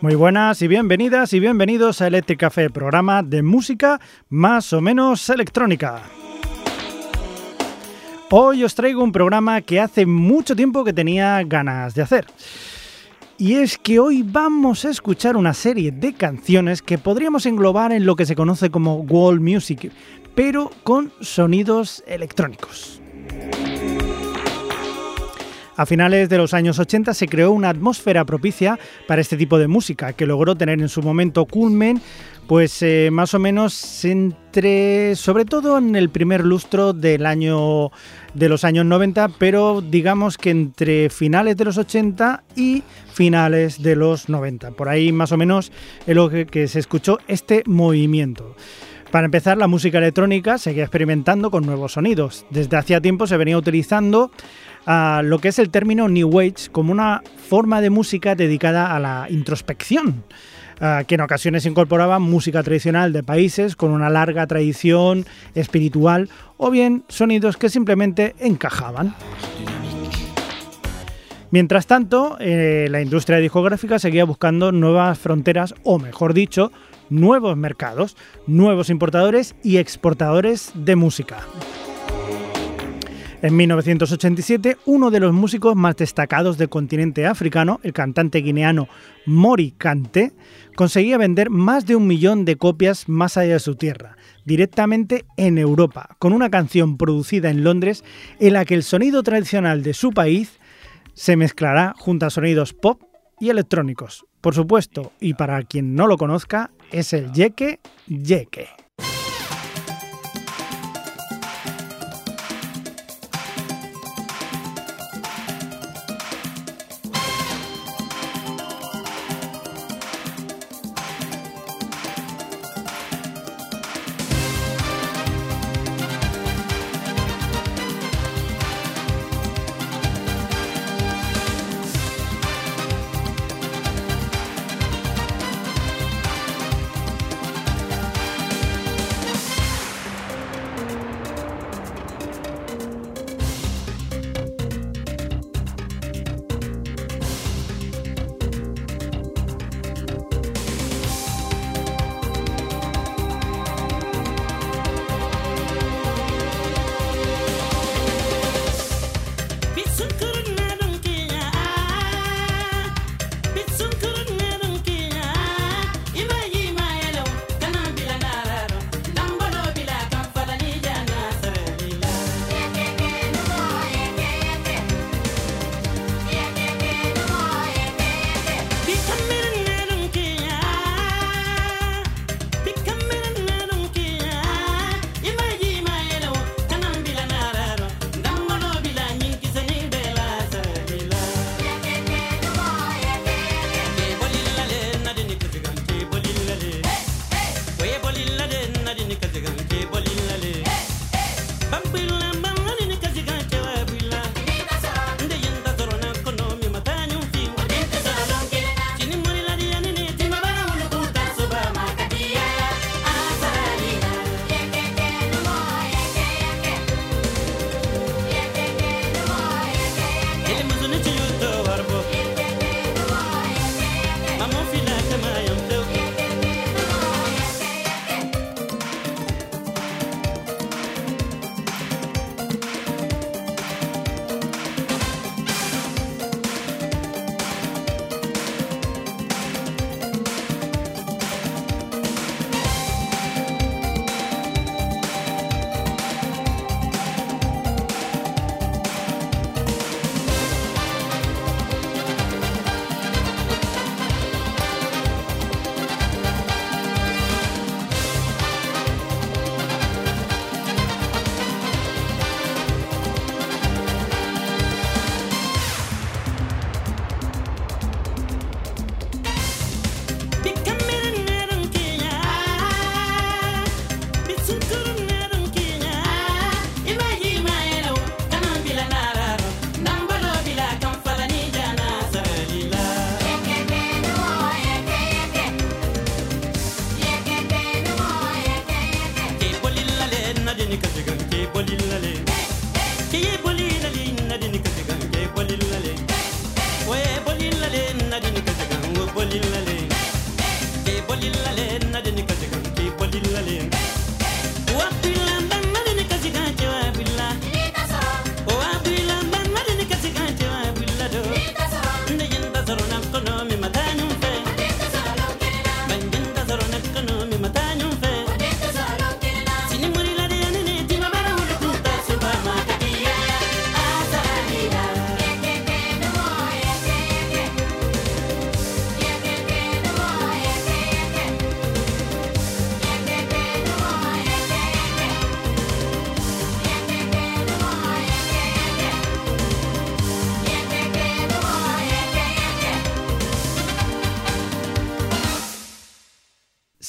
Muy buenas y bienvenidas y bienvenidos a Electric Café, programa de música más o menos electrónica. Hoy os traigo un programa que hace mucho tiempo que tenía ganas de hacer. Y es que hoy vamos a escuchar una serie de canciones que podríamos englobar en lo que se conoce como wall music, pero con sonidos electrónicos. A finales de los años 80 se creó una atmósfera propicia para este tipo de música, que logró tener en su momento culmen, pues eh, más o menos entre, sobre todo en el primer lustro del año de los años 90, pero digamos que entre finales de los 80 y finales de los 90. Por ahí más o menos es lo que se escuchó este movimiento. Para empezar, la música electrónica seguía experimentando con nuevos sonidos. Desde hacía tiempo se venía utilizando a lo que es el término New Age como una forma de música dedicada a la introspección, que en ocasiones incorporaba música tradicional de países con una larga tradición espiritual o bien sonidos que simplemente encajaban. Mientras tanto, eh, la industria discográfica seguía buscando nuevas fronteras, o mejor dicho, nuevos mercados, nuevos importadores y exportadores de música. En 1987, uno de los músicos más destacados del continente africano, el cantante guineano Mori Kante, conseguía vender más de un millón de copias más allá de su tierra, directamente en Europa, con una canción producida en Londres en la que el sonido tradicional de su país se mezclará junto a sonidos pop y electrónicos. Por supuesto, y para quien no lo conozca, es el Yeke Yeke.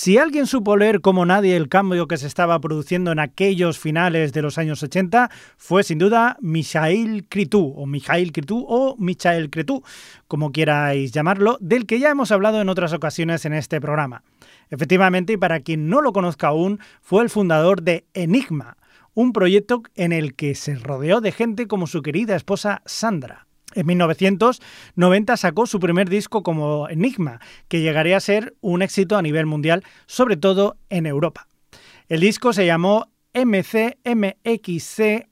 Si alguien supo leer como nadie el cambio que se estaba produciendo en aquellos finales de los años 80, fue sin duda Michael Cretu, o Michael Cretu, o Michael Cretu, como quierais llamarlo, del que ya hemos hablado en otras ocasiones en este programa. Efectivamente, y para quien no lo conozca aún, fue el fundador de Enigma, un proyecto en el que se rodeó de gente como su querida esposa Sandra. En 1990 sacó su primer disco como Enigma, que llegaría a ser un éxito a nivel mundial, sobre todo en Europa. El disco se llamó MCMXCA.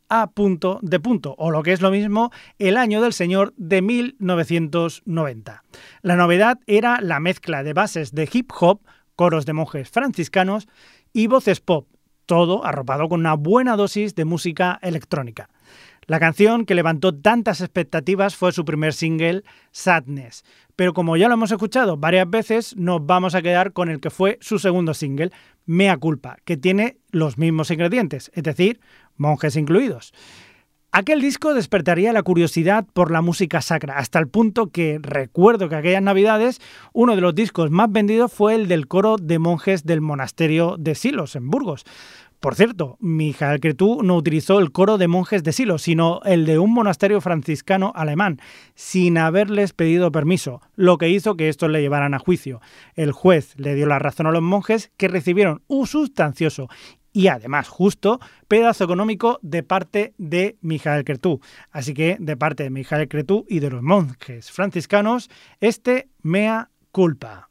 de punto, o lo que es lo mismo, el año del Señor de 1990. La novedad era la mezcla de bases de hip hop, coros de monjes franciscanos y voces pop, todo arropado con una buena dosis de música electrónica. La canción que levantó tantas expectativas fue su primer single, Sadness, pero como ya lo hemos escuchado varias veces, nos vamos a quedar con el que fue su segundo single, Mea Culpa, que tiene los mismos ingredientes, es decir, monjes incluidos. Aquel disco despertaría la curiosidad por la música sacra, hasta el punto que recuerdo que aquellas navidades uno de los discos más vendidos fue el del coro de monjes del monasterio de Silos, en Burgos. Por cierto, Mijael Cretú no utilizó el coro de monjes de Silo, sino el de un monasterio franciscano alemán, sin haberles pedido permiso, lo que hizo que estos le llevaran a juicio. El juez le dio la razón a los monjes que recibieron un sustancioso y además justo pedazo económico de parte de Mijael Cretú. Así que de parte de Mijael Cretú y de los monjes franciscanos, este mea culpa.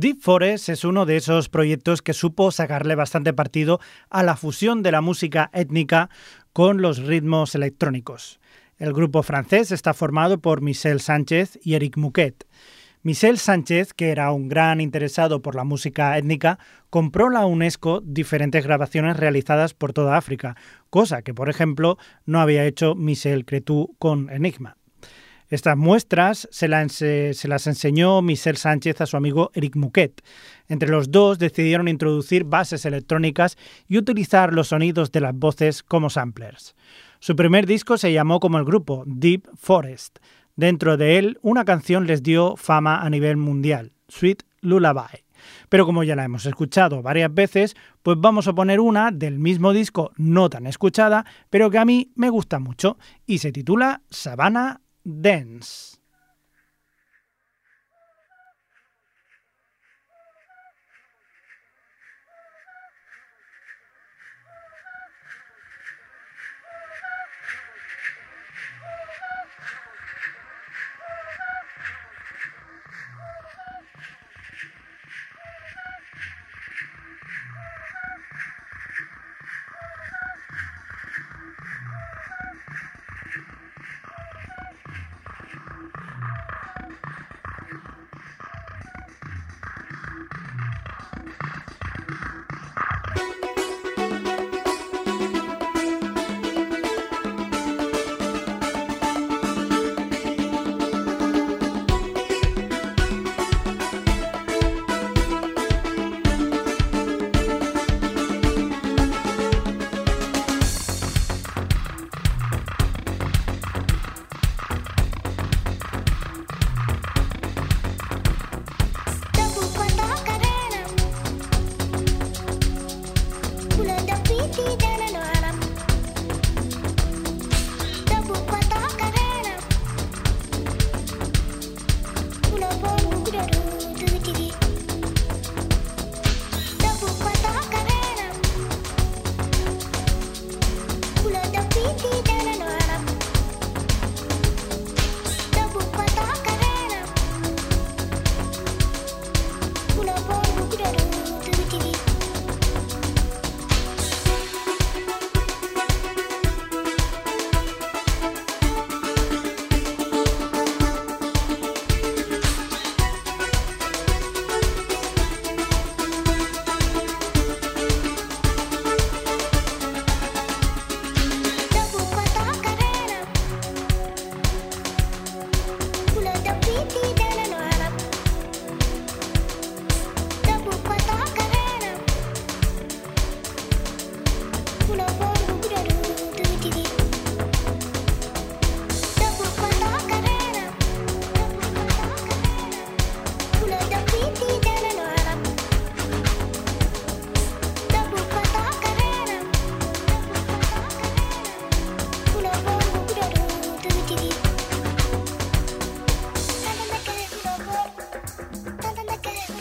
Deep Forest es uno de esos proyectos que supo sacarle bastante partido a la fusión de la música étnica con los ritmos electrónicos. El grupo francés está formado por Michel Sánchez y Eric Mouquet. Michel Sánchez, que era un gran interesado por la música étnica, compró la UNESCO diferentes grabaciones realizadas por toda África, cosa que, por ejemplo, no había hecho Michel Cretu con Enigma. Estas muestras se, las enseñó Michel Sánchez a su amigo Eric Mouquet. Entre los dos decidieron introducir bases electrónicas y utilizar los sonidos de las voces como samplers. Su primer disco se llamó como el grupo, Deep Forest. Dentro de él, una canción les dio fama a nivel mundial, Sweet Lullaby. Pero como ya la hemos escuchado varias veces, pues vamos a poner una del mismo disco no tan escuchada, pero que a mí me gusta mucho, y se titula Savannah Dance.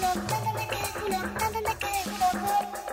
Thank you.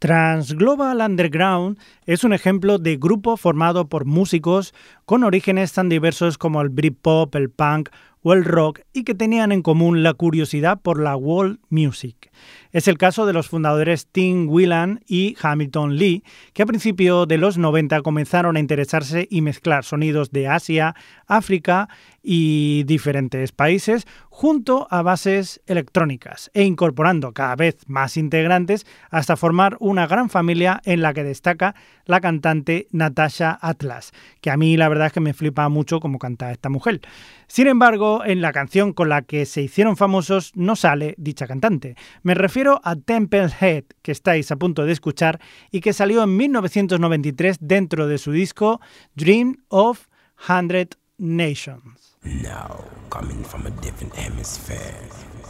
Transglobal Underground es un ejemplo de grupo formado por músicos con orígenes tan diversos como el Britpop, el punk o el rock y que tenían en común la curiosidad por la world music. Es el caso de los fundadores Tim Whelan y Hamilton Lee, que a principios de los 90 comenzaron a interesarse y mezclar sonidos de Asia, África y diferentes países junto a bases electrónicas e incorporando cada vez más integrantes hasta formar una gran familia en la que destaca la cantante Natasha Atlas, que a mí la verdad es que me flipa mucho cómo canta esta mujer. Sin embargo, en la canción con la que se hicieron famosos no sale dicha cantante. Me refiero a Temple Head, que estáis a punto de escuchar y que salió en 1993 dentro de su disco Dream of Hundred Nations. Now, coming from a different hemisphere,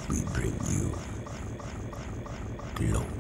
we bring you global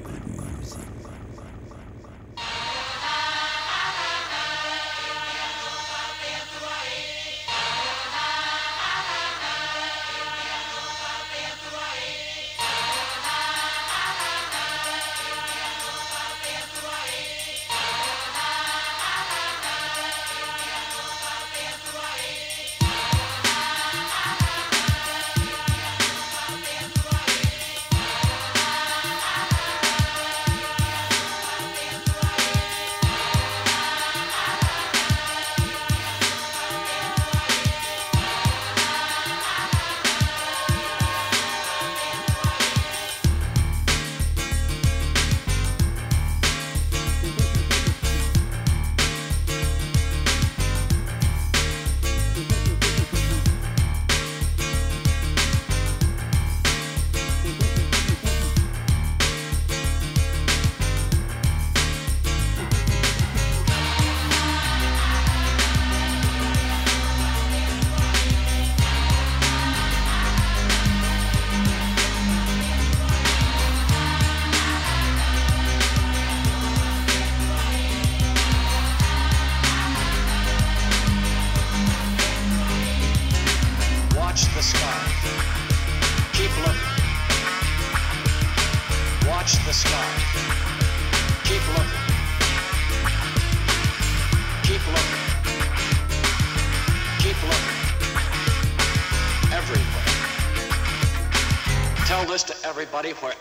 ready for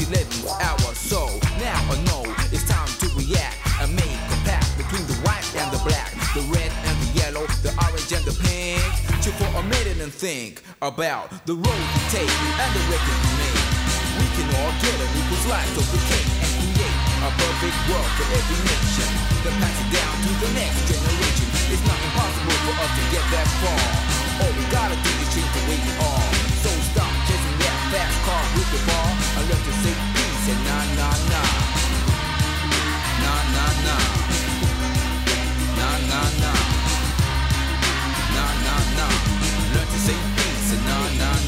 its 11th hour? So now I know it's time to react and make a pact between the white and the black, the red and the yellow, the orange and the pink. For a minute and think about the road we take and the record we make. We can all get an equal slice of the cake and create a perfect world for every nation. Then pass it down to the next generation. It's not impossible for us to get that far. All we gotta do is change the way we are. Fast car with the bar and learn to say peace and nah nah nah. Nah nah nah. Nah nah nah. Nah nah nah. Learn to say peace and nah nah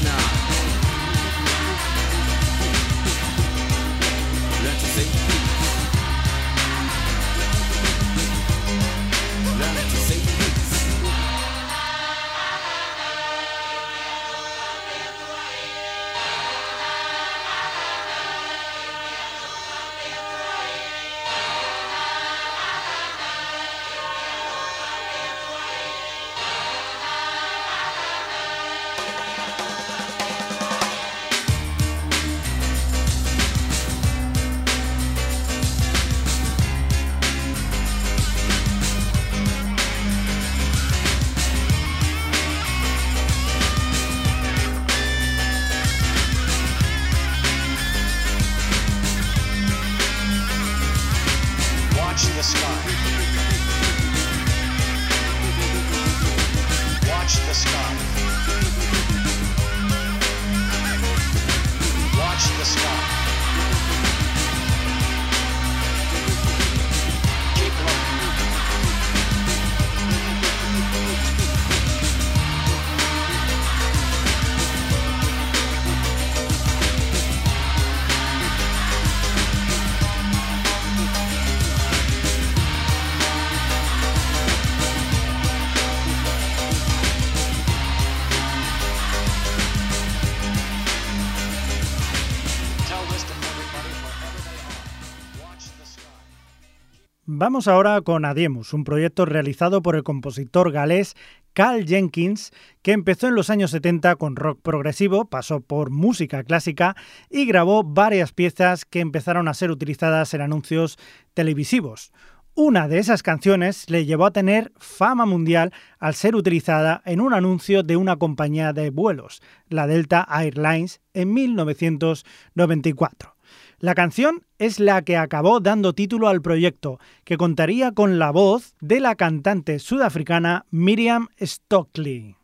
Vamos ahora con Adiemus, un proyecto realizado por el compositor galés Carl Jenkins, que empezó en los años 70 con rock progresivo, pasó por música clásica y grabó varias piezas que empezaron a ser utilizadas en anuncios televisivos. Una de esas canciones le llevó a tener fama mundial al ser utilizada en un anuncio de una compañía de vuelos, la Delta Airlines, en 1994. La canción es la que acabó dando título al proyecto, que contaría con la voz de la cantante sudafricana Miriam Stockley.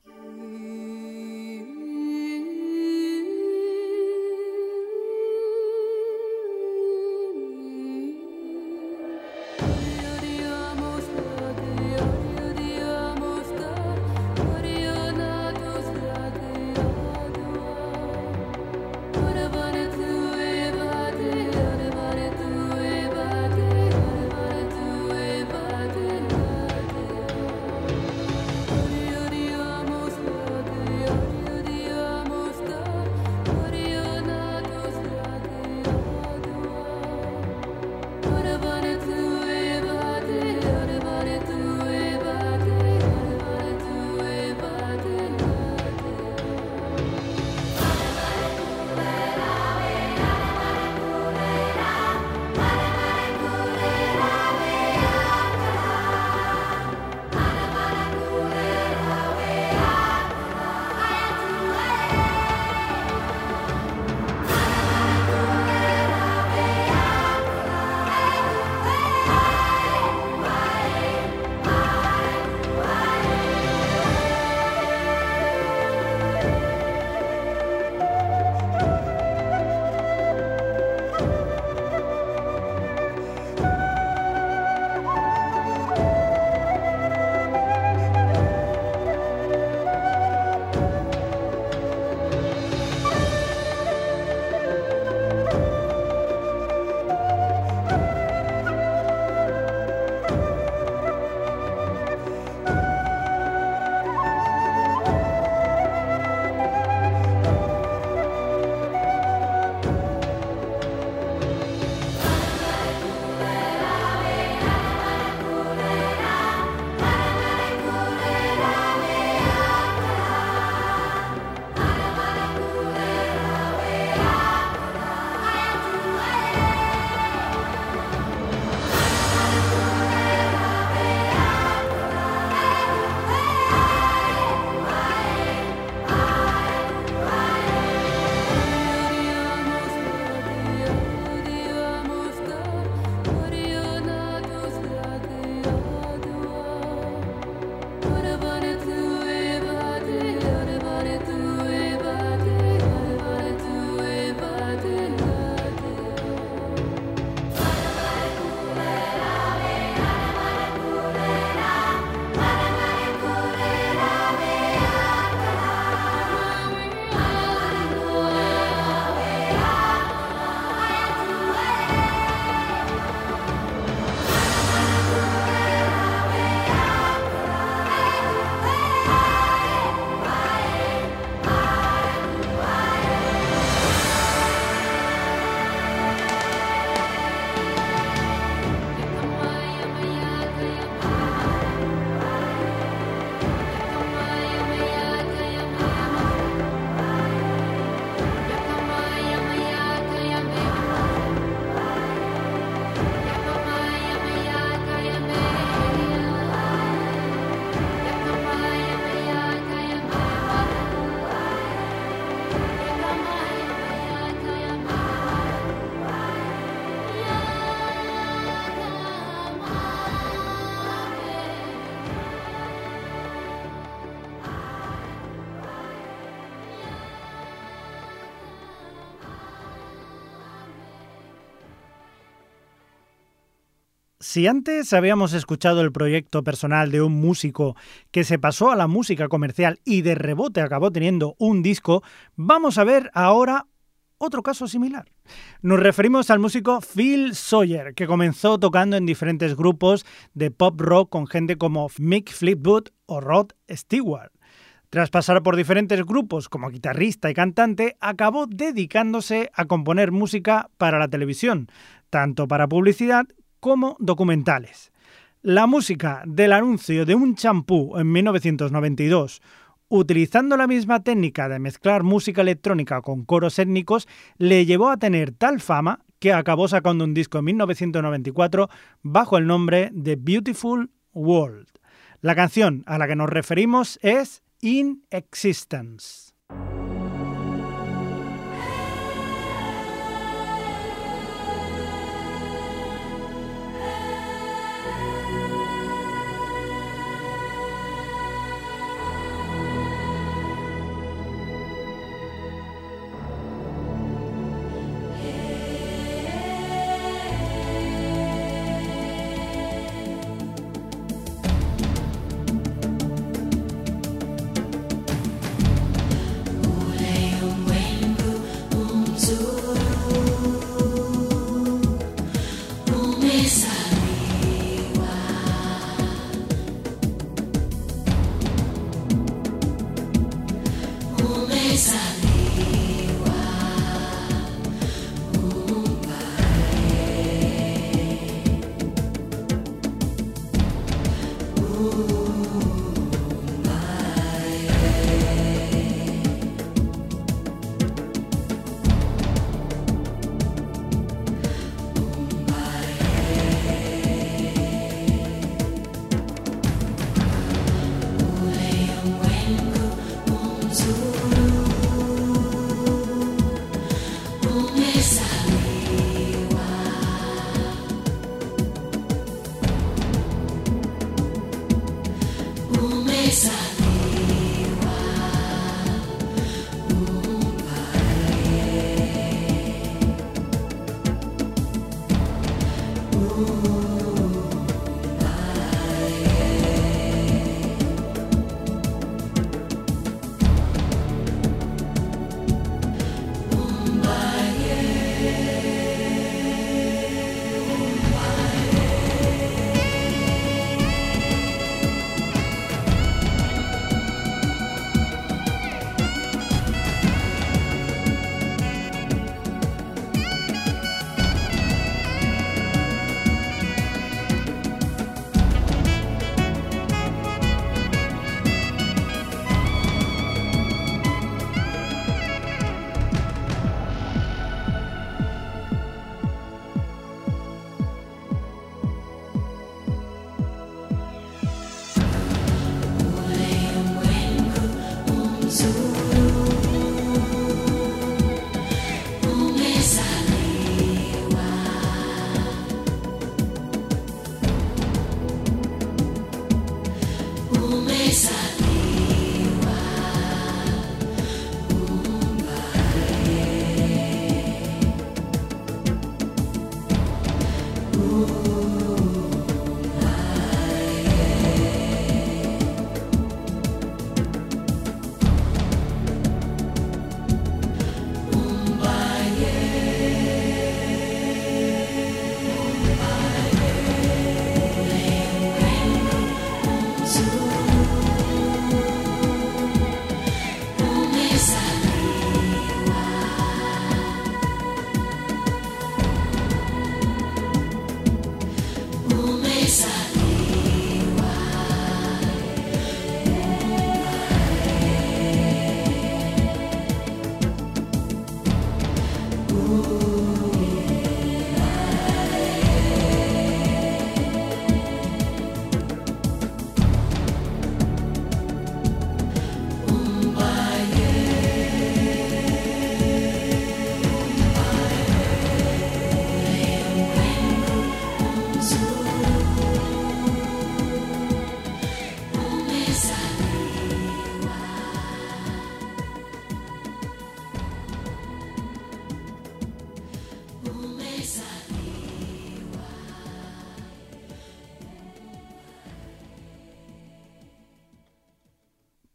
Si antes habíamos escuchado el proyecto personal de un músico que se pasó a la música comercial y de rebote acabó teniendo un disco, vamos a ver ahora otro caso similar. Nos referimos al músico Phil Sawyer, que comenzó tocando en diferentes grupos de pop rock con gente como Mick Fleetwood o Rod Stewart. Tras pasar por diferentes grupos como guitarrista y cantante, acabó dedicándose a componer música para la televisión, tanto para publicidad como documentales. La música del anuncio de un champú en 1992, utilizando la misma técnica de mezclar música electrónica con coros étnicos, le llevó a tener tal fama que acabó sacando un disco en 1994 bajo el nombre de Beautiful World. La canción a la que nos referimos es In Existence.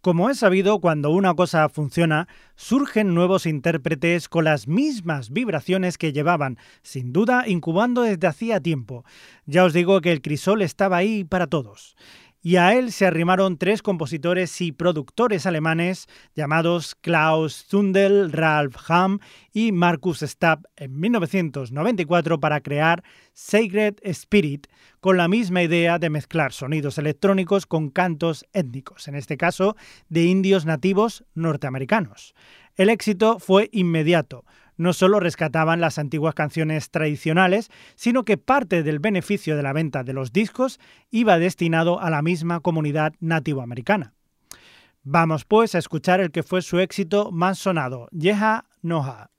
Como es sabido, cuando una cosa funciona, surgen nuevos intérpretes con las mismas vibraciones que llevaban, sin duda, incubando desde hacía tiempo. Ya os digo que el crisol estaba ahí para todos y a él se arrimaron tres compositores y productores alemanes llamados Klaus Zundel, Ralph Hamm y Markus Stab en 1994 para crear Sacred Spirit, con la misma idea de mezclar sonidos electrónicos con cantos étnicos, en este caso de indios nativos norteamericanos. El éxito fue inmediato no solo rescataban las antiguas canciones tradicionales, sino que parte del beneficio de la venta de los discos iba destinado a la misma comunidad nativoamericana. Vamos pues a escuchar el que fue su éxito más sonado, Yeha Noha.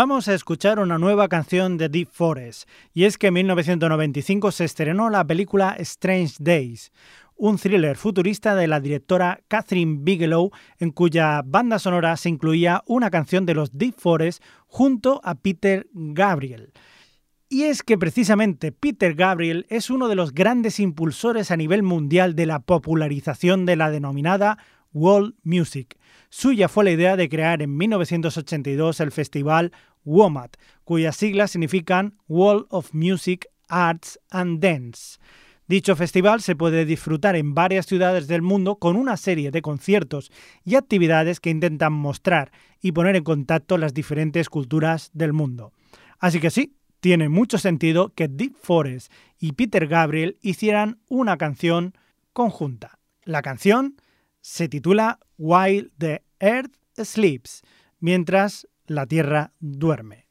Vamos a escuchar una nueva canción de Deep Forest, y es que en 1995 se estrenó la película Strange Days, un thriller futurista de la directora Catherine Bigelow, en cuya banda sonora se incluía una canción de los Deep Forest junto a Peter Gabriel. Y es que precisamente Peter Gabriel es uno de los grandes impulsores a nivel mundial de la popularización de la denominada World Music. Suya fue la idea de crear en 1982 el festival WOMAD, cuyas siglas significan World of Music, Arts and Dance. Dicho festival se puede disfrutar en varias ciudades del mundo con una serie de conciertos y actividades que intentan mostrar y poner en contacto las diferentes culturas del mundo. Así que sí, tiene mucho sentido que Deep Forest y Peter Gabriel hicieran una canción conjunta. La canción se titula While the Earth Sleeps, mientras la Tierra duerme.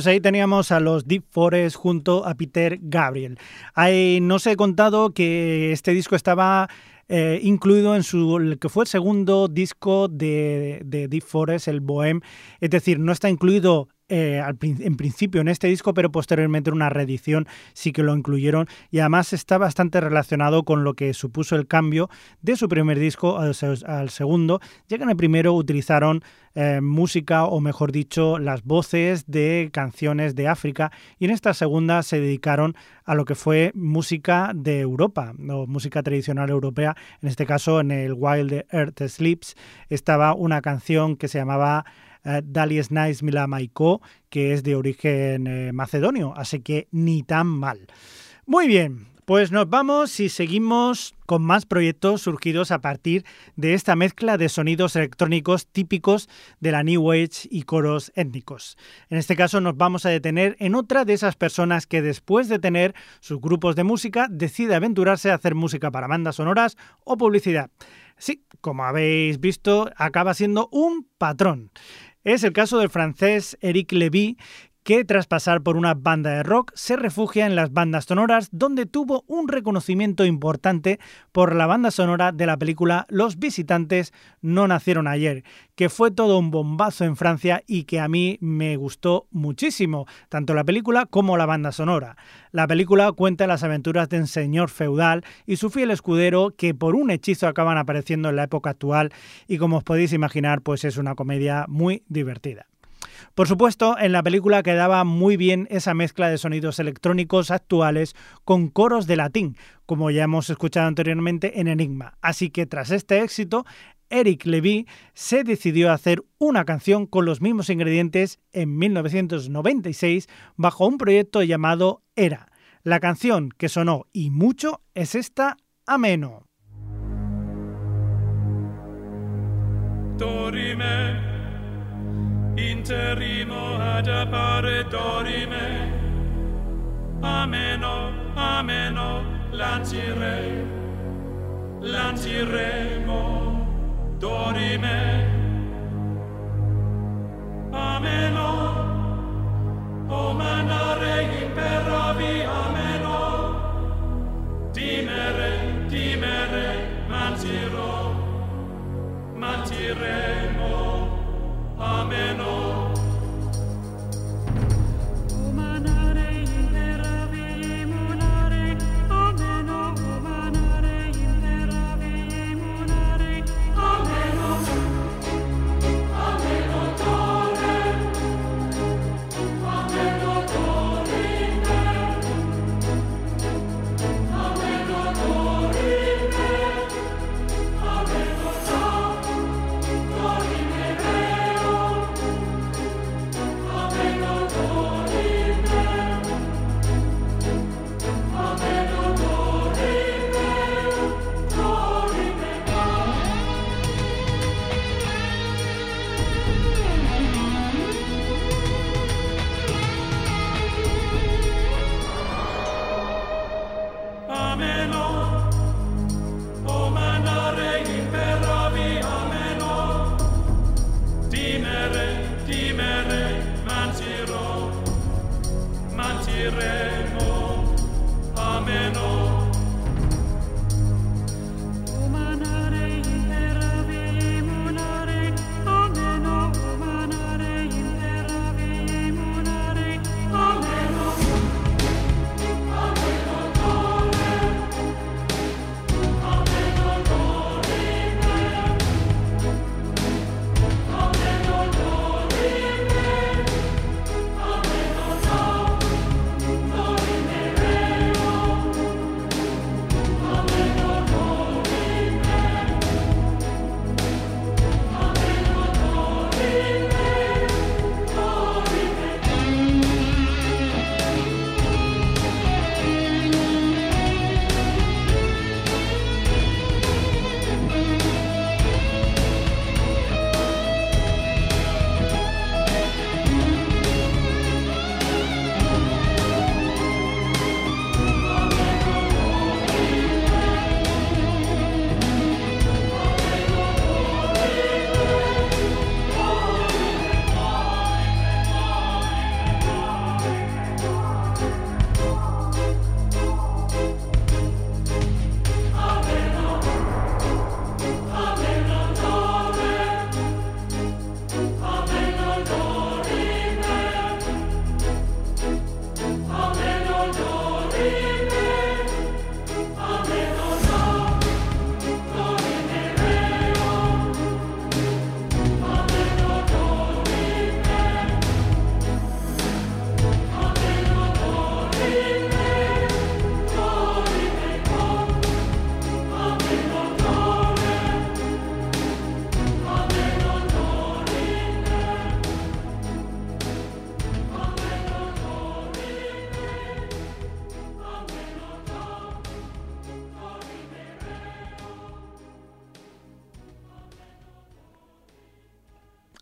Pues ahí teníamos a los Deep Forest junto a Peter Gabriel. Ahí nos he contado que este disco estaba eh, incluido en su que fue el segundo disco de, de Deep Forest, el Bohem. Es decir, no está incluido eh, en principio en este disco, pero posteriormente en una reedición sí que lo incluyeron. Y además está bastante relacionado con lo que supuso el cambio de su primer disco al, al segundo, ya que en el primero utilizaron eh, música o mejor dicho las voces de canciones de África y en esta segunda se dedicaron a lo que fue música de Europa o música tradicional europea, en este caso en el Wild Earth Sleeps. Estaba una canción que se llamaba eh, Dalies Nice Mila Maiko, que es de origen eh, macedonio, así que ni tan mal. Muy bien, pues nos vamos y seguimos con más proyectos surgidos a partir de esta mezcla de sonidos electrónicos típicos de la New Age y coros étnicos. En este caso nos vamos a detener en otra de esas personas que después de tener sus grupos de música decide aventurarse a hacer música para bandas sonoras o publicidad. Sí, como habéis visto, acaba siendo un patrón. Es el caso del francés Eric Levy, que tras pasar por una banda de rock se refugia en las bandas sonoras donde tuvo un reconocimiento importante por la banda sonora de la película Los visitantes no nacieron ayer, que fue todo un bombazo en Francia y que a mí me gustó muchísimo, tanto la película como la banda sonora. La película cuenta las aventuras de un señor feudal y su fiel escudero que por un hechizo acaban apareciendo en la época actual y como os podéis imaginar pues es una comedia muy divertida. Por supuesto, en la película quedaba muy bien esa mezcla de sonidos electrónicos actuales con coros de latín, como ya hemos escuchado anteriormente en Enigma. Así que tras este éxito, Eric Levy se decidió a hacer una canción con los mismos ingredientes en 1996 bajo un proyecto llamado Era. La canción que sonó y mucho es esta Ameno. Interimo ad appare dorime, ameno, ameno, lancire, lanciremo, dorime, ameno, o manare imperavi, ameno, timere, timere, mantirò, mantiremo, ameno.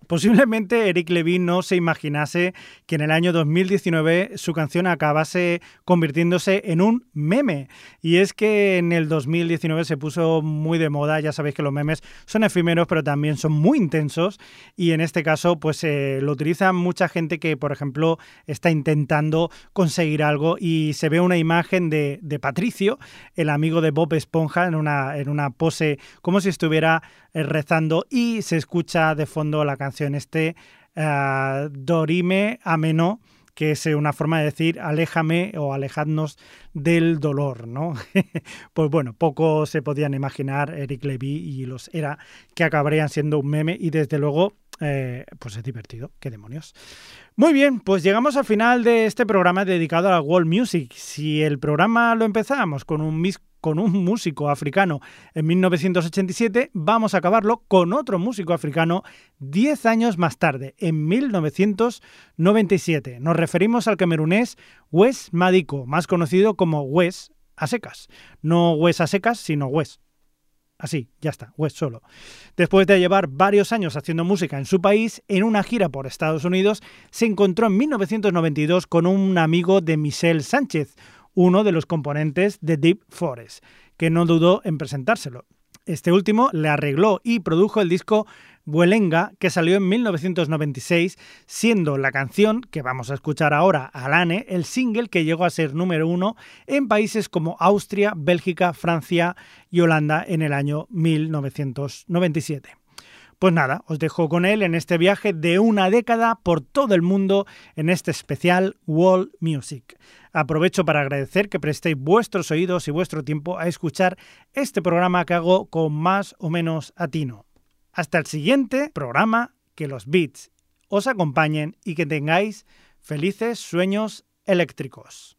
Posiblemente Eric Levy no se imaginase que en el año 2019 su canción acabase convirtiéndose en un meme. Y es que en el 2019 se puso muy de moda, ya sabéis que los memes son efímeros pero también son muy intensos y en este caso pues eh, lo utiliza mucha gente que por ejemplo está intentando conseguir algo y se ve una imagen de, de Patricio, el amigo de Bob Esponja en una, en una pose como si estuviera eh, rezando y se escucha de fondo la canción este uh, Dorime Ameno que es una forma de decir aléjame o alejadnos del dolor, ¿no? pues bueno, poco se podían imaginar Eric Levy y los era que acabarían siendo un meme y desde luego eh, pues es divertido, qué demonios. Muy bien, pues llegamos al final de este programa dedicado a la world music. Si el programa lo empezábamos con un, con un músico africano en 1987, vamos a acabarlo con otro músico africano 10 años más tarde, en 1997. Nos referimos al camerunés Wes Madiko, más conocido como Wes a secas. No Wes a secas, sino Wes. Así, ya está, Wes solo. Después de llevar varios años haciendo música en su país, en una gira por Estados Unidos, se encontró en 1992 con un amigo de Michel Sánchez, uno de los componentes de Deep Forest, que no dudó en presentárselo. Este último le arregló y produjo el disco Buelenga, que salió en 1996, siendo la canción que vamos a escuchar ahora, Alane, el single que llegó a ser número uno en países como Austria, Bélgica, Francia y Holanda en el año 1997. Pues nada, os dejo con él en este viaje de una década por todo el mundo en este especial World Music. Aprovecho para agradecer que prestéis vuestros oídos y vuestro tiempo a escuchar este programa que hago con más o menos atino. Hasta el siguiente programa, que los beats os acompañen y que tengáis felices sueños eléctricos.